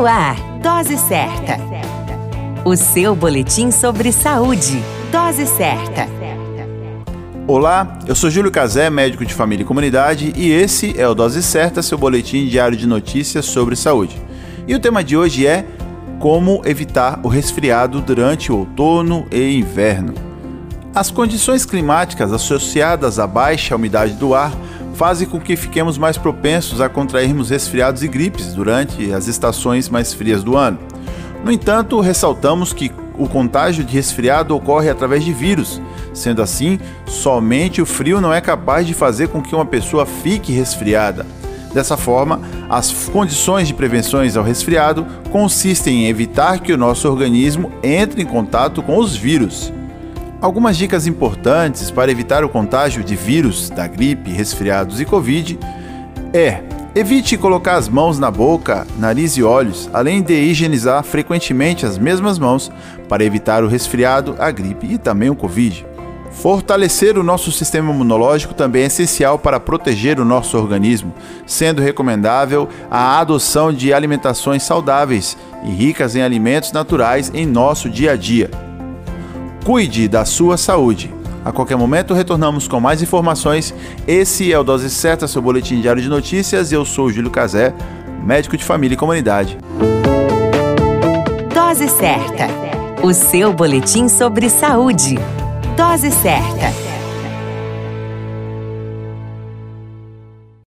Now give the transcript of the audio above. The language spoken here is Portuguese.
No ar, Dose Certa. O seu boletim sobre saúde. Dose Certa. Olá, eu sou Júlio Cazé, médico de família e comunidade, e esse é o Dose Certa, seu boletim diário de notícias sobre saúde. E o tema de hoje é como evitar o resfriado durante o outono e inverno. As condições climáticas associadas à baixa umidade do ar fazem com que fiquemos mais propensos a contrairmos resfriados e gripes durante as estações mais frias do ano. No entanto, ressaltamos que o contágio de resfriado ocorre através de vírus. Sendo assim, somente o frio não é capaz de fazer com que uma pessoa fique resfriada. Dessa forma, as condições de prevenções ao resfriado consistem em evitar que o nosso organismo entre em contato com os vírus. Algumas dicas importantes para evitar o contágio de vírus da gripe, resfriados e Covid é: evite colocar as mãos na boca, nariz e olhos, além de higienizar frequentemente as mesmas mãos para evitar o resfriado, a gripe e também o Covid. Fortalecer o nosso sistema imunológico também é essencial para proteger o nosso organismo, sendo recomendável a adoção de alimentações saudáveis e ricas em alimentos naturais em nosso dia a dia. Cuide da sua saúde. A qualquer momento retornamos com mais informações. Esse é o Dose Certa, seu boletim diário de notícias. Eu sou Júlio Cazé, médico de família e comunidade. Dose Certa, o seu boletim sobre saúde. Dose Certa.